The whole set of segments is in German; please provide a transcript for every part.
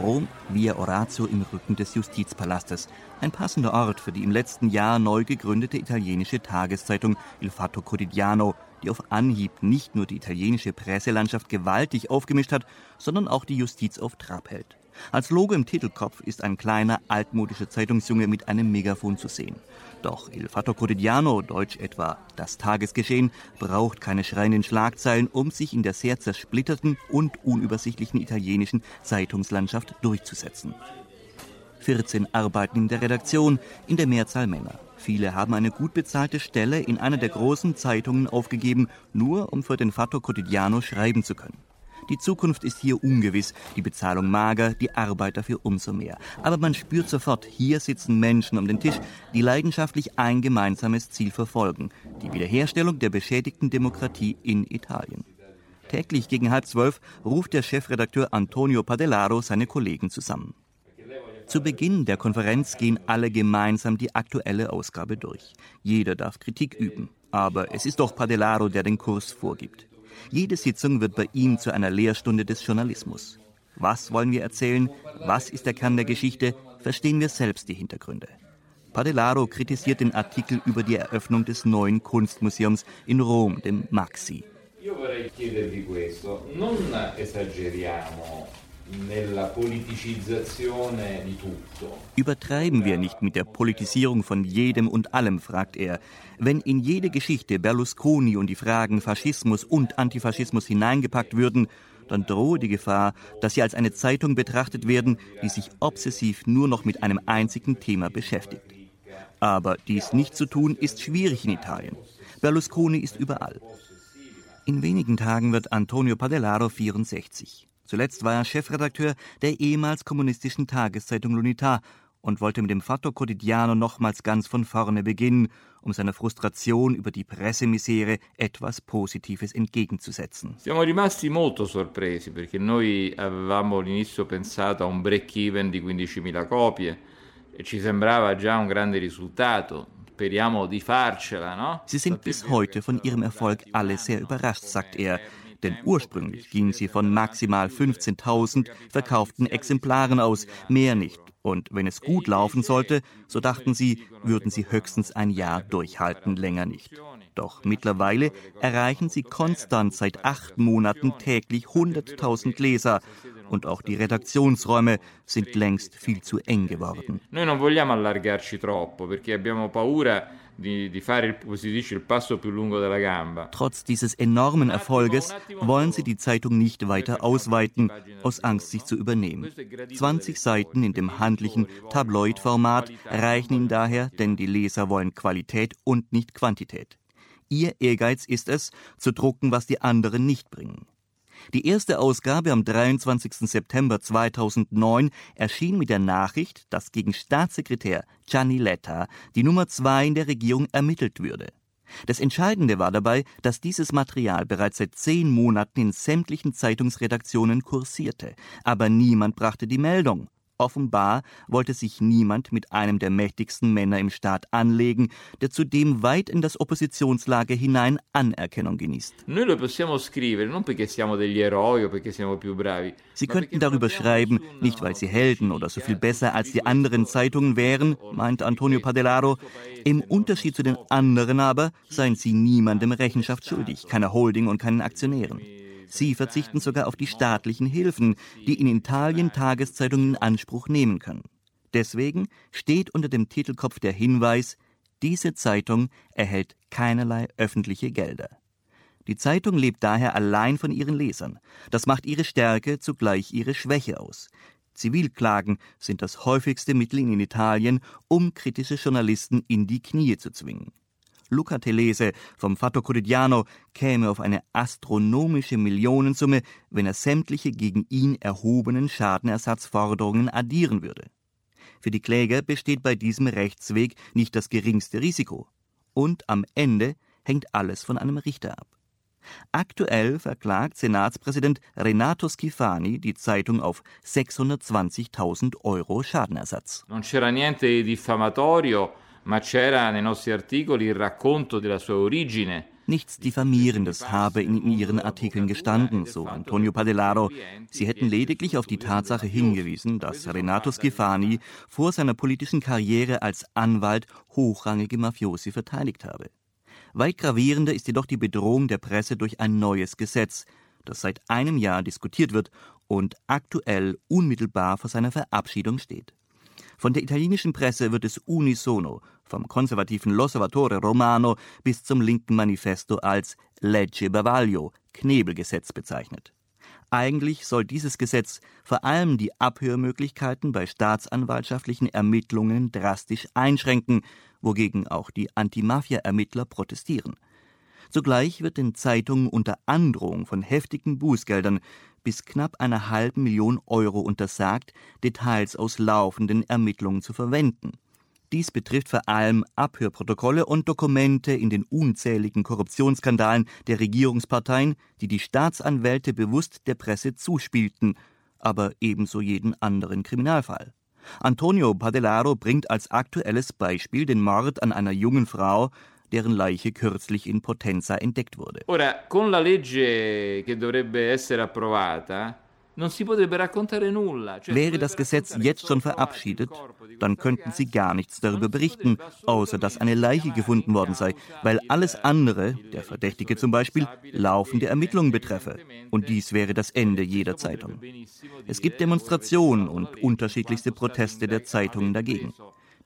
Rom via Orazio im Rücken des Justizpalastes. Ein passender Ort für die im letzten Jahr neu gegründete italienische Tageszeitung Il Fatto Quotidiano, die auf Anhieb nicht nur die italienische Presselandschaft gewaltig aufgemischt hat, sondern auch die Justiz auf Trab hält. Als Logo im Titelkopf ist ein kleiner, altmodischer Zeitungsjunge mit einem Megafon zu sehen. Doch Il Fatto Quotidiano, deutsch etwa das Tagesgeschehen, braucht keine schreienden Schlagzeilen, um sich in der sehr zersplitterten und unübersichtlichen italienischen Zeitungslandschaft durchzusetzen. 14 arbeiten in der Redaktion, in der Mehrzahl Männer. Viele haben eine gut bezahlte Stelle in einer der großen Zeitungen aufgegeben, nur um für den Fatto Quotidiano schreiben zu können. Die Zukunft ist hier ungewiss, die Bezahlung mager, die Arbeit dafür umso mehr. Aber man spürt sofort, hier sitzen Menschen um den Tisch, die leidenschaftlich ein gemeinsames Ziel verfolgen, die Wiederherstellung der beschädigten Demokratie in Italien. Täglich gegen halb zwölf ruft der Chefredakteur Antonio Padellaro seine Kollegen zusammen. Zu Beginn der Konferenz gehen alle gemeinsam die aktuelle Ausgabe durch. Jeder darf Kritik üben. Aber es ist doch Padellaro, der den Kurs vorgibt. Jede Sitzung wird bei ihm zu einer Lehrstunde des Journalismus. Was wollen wir erzählen? Was ist der Kern der Geschichte? Verstehen wir selbst die Hintergründe. Padellaro kritisiert den Artikel über die Eröffnung des neuen Kunstmuseums in Rom, dem Maxi. Io vorrei chiedervi questo, non esageriamo Übertreiben wir nicht mit der Politisierung von jedem und allem, fragt er. Wenn in jede Geschichte Berlusconi und die Fragen Faschismus und Antifaschismus hineingepackt würden, dann drohe die Gefahr, dass sie als eine Zeitung betrachtet werden, die sich obsessiv nur noch mit einem einzigen Thema beschäftigt. Aber dies nicht zu tun, ist schwierig in Italien. Berlusconi ist überall. In wenigen Tagen wird Antonio Padellaro 64. Zuletzt war er Chefredakteur der ehemals kommunistischen Tageszeitung L'Unità und wollte mit dem Fatto Quotidiano nochmals ganz von vorne beginnen, um seiner Frustration über die Pressemisere etwas Positives entgegenzusetzen. Siamo rimasti molto sorpresi perché noi avevamo all'inizio pensato a un break-even di 15.000 copie e ci sembrava già un grande risultato. Speriamo di farcela, no? Sie sind bis heute von ihrem Erfolg alle sehr überrascht, sagt er denn ursprünglich gingen sie von maximal 15.000 verkauften Exemplaren aus, mehr nicht. Und wenn es gut laufen sollte, so dachten sie, würden sie höchstens ein Jahr durchhalten, länger nicht. Doch mittlerweile erreichen sie konstant seit acht Monaten täglich 100.000 Leser. Und auch die Redaktionsräume sind längst viel zu eng geworden. Noi non vogliamo allargarci troppo, perché abbiamo paura Trotz dieses enormen Erfolges wollen sie die Zeitung nicht weiter ausweiten, aus Angst, sich zu übernehmen. 20 Seiten in dem handlichen Tabloid-Format reichen ihnen daher, denn die Leser wollen Qualität und nicht Quantität. Ihr Ehrgeiz ist es, zu drucken, was die anderen nicht bringen. Die erste Ausgabe am 23. September 2009 erschien mit der Nachricht, dass gegen Staatssekretär Gianni Letta die Nummer zwei in der Regierung ermittelt würde. Das Entscheidende war dabei, dass dieses Material bereits seit zehn Monaten in sämtlichen Zeitungsredaktionen kursierte, aber niemand brachte die Meldung. Offenbar wollte sich niemand mit einem der mächtigsten Männer im Staat anlegen, der zudem weit in das Oppositionslager hinein Anerkennung genießt. Sie könnten darüber schreiben, nicht weil sie Helden oder so viel besser als die anderen Zeitungen wären, meint Antonio Padellaro. Im Unterschied zu den anderen aber seien sie niemandem Rechenschaft schuldig, keiner Holding und keinen Aktionären. Sie verzichten sogar auf die staatlichen Hilfen, die in Italien Tageszeitungen in Anspruch nehmen können. Deswegen steht unter dem Titelkopf der Hinweis, diese Zeitung erhält keinerlei öffentliche Gelder. Die Zeitung lebt daher allein von ihren Lesern. Das macht ihre Stärke, zugleich ihre Schwäche aus. Zivilklagen sind das häufigste Mittel in Italien, um kritische Journalisten in die Knie zu zwingen. Luca Telese vom Fatto Quotidiano käme auf eine astronomische Millionensumme, wenn er sämtliche gegen ihn erhobenen Schadenersatzforderungen addieren würde. Für die Kläger besteht bei diesem Rechtsweg nicht das geringste Risiko. Und am Ende hängt alles von einem Richter ab. Aktuell verklagt Senatspräsident Renato Schifani die Zeitung auf 620.000 Euro Schadenersatz. Non c'era niente diffamatorio ma c'era nei nostri articoli il racconto della sua origine Nichts Diffamierendes habe in ihren Artikeln gestanden, so Antonio Padellaro. Sie hätten lediglich auf die Tatsache hingewiesen, dass Renato Schifani vor seiner politischen Karriere als Anwalt hochrangige Mafiosi verteidigt habe. Weit gravierender ist jedoch die Bedrohung der Presse durch ein neues Gesetz, das seit einem Jahr diskutiert wird und aktuell unmittelbar vor seiner Verabschiedung steht. Von der italienischen Presse wird es unisono, vom konservativen L'Osservatore Romano bis zum linken Manifesto als Legge Bavaglio, Knebelgesetz bezeichnet. Eigentlich soll dieses Gesetz vor allem die Abhörmöglichkeiten bei staatsanwaltschaftlichen Ermittlungen drastisch einschränken, wogegen auch die Antimafia-Ermittler protestieren. Zugleich wird den Zeitungen unter Androhung von heftigen Bußgeldern bis knapp einer halben Million Euro untersagt, Details aus laufenden Ermittlungen zu verwenden. Dies betrifft vor allem Abhörprotokolle und Dokumente in den unzähligen Korruptionsskandalen der Regierungsparteien, die die Staatsanwälte bewusst der Presse zuspielten, aber ebenso jeden anderen Kriminalfall. Antonio Padellaro bringt als aktuelles Beispiel den Mord an einer jungen Frau, deren Leiche kürzlich in Potenza entdeckt wurde. Ora, con la legge che dovrebbe essere approvata, Wäre das Gesetz jetzt schon verabschiedet, dann könnten Sie gar nichts darüber berichten, außer dass eine Leiche gefunden worden sei, weil alles andere, der Verdächtige zum Beispiel, laufende Ermittlungen betreffe. Und dies wäre das Ende jeder Zeitung. Es gibt Demonstrationen und unterschiedlichste Proteste der Zeitungen dagegen.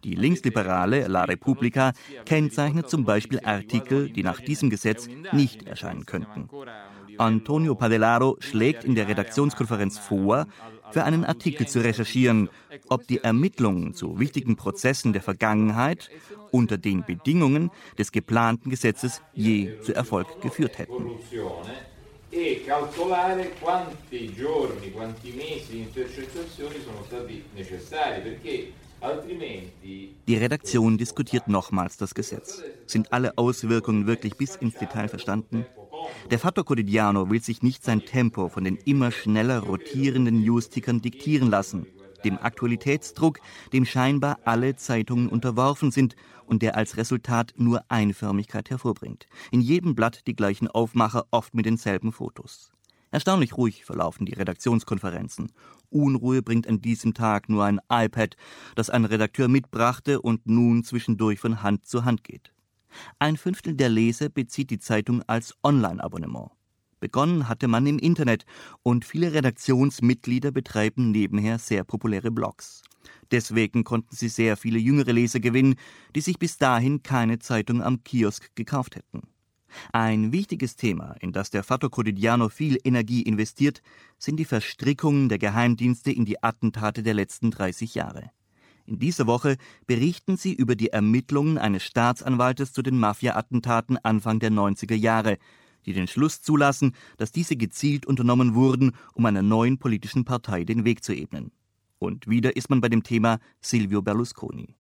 Die linksliberale La Repubblica kennzeichnet zum Beispiel Artikel, die nach diesem Gesetz nicht erscheinen könnten. Antonio Padellaro schlägt in der Redaktionskonferenz vor, für einen Artikel zu recherchieren, ob die Ermittlungen zu wichtigen Prozessen der Vergangenheit unter den Bedingungen des geplanten Gesetzes je zu Erfolg geführt hätten. Die Redaktion diskutiert nochmals das Gesetz. Sind alle Auswirkungen wirklich bis ins Detail verstanden? Der Fatto Quotidiano will sich nicht sein Tempo von den immer schneller rotierenden Newstickern diktieren lassen, dem Aktualitätsdruck, dem scheinbar alle Zeitungen unterworfen sind und der als Resultat nur Einförmigkeit hervorbringt. In jedem Blatt die gleichen Aufmacher, oft mit denselben Fotos. Erstaunlich ruhig verlaufen die Redaktionskonferenzen. Unruhe bringt an diesem Tag nur ein iPad, das ein Redakteur mitbrachte und nun zwischendurch von Hand zu Hand geht. Ein Fünftel der Leser bezieht die Zeitung als Online-Abonnement. Begonnen hatte man im Internet und viele Redaktionsmitglieder betreiben nebenher sehr populäre Blogs. Deswegen konnten sie sehr viele jüngere Leser gewinnen, die sich bis dahin keine Zeitung am Kiosk gekauft hätten. Ein wichtiges Thema, in das der Fatto Quotidiano viel Energie investiert, sind die Verstrickungen der Geheimdienste in die Attentate der letzten 30 Jahre. In dieser Woche berichten sie über die Ermittlungen eines Staatsanwaltes zu den Mafia-Attentaten Anfang der 90er Jahre, die den Schluss zulassen, dass diese gezielt unternommen wurden, um einer neuen politischen Partei den Weg zu ebnen. Und wieder ist man bei dem Thema Silvio Berlusconi.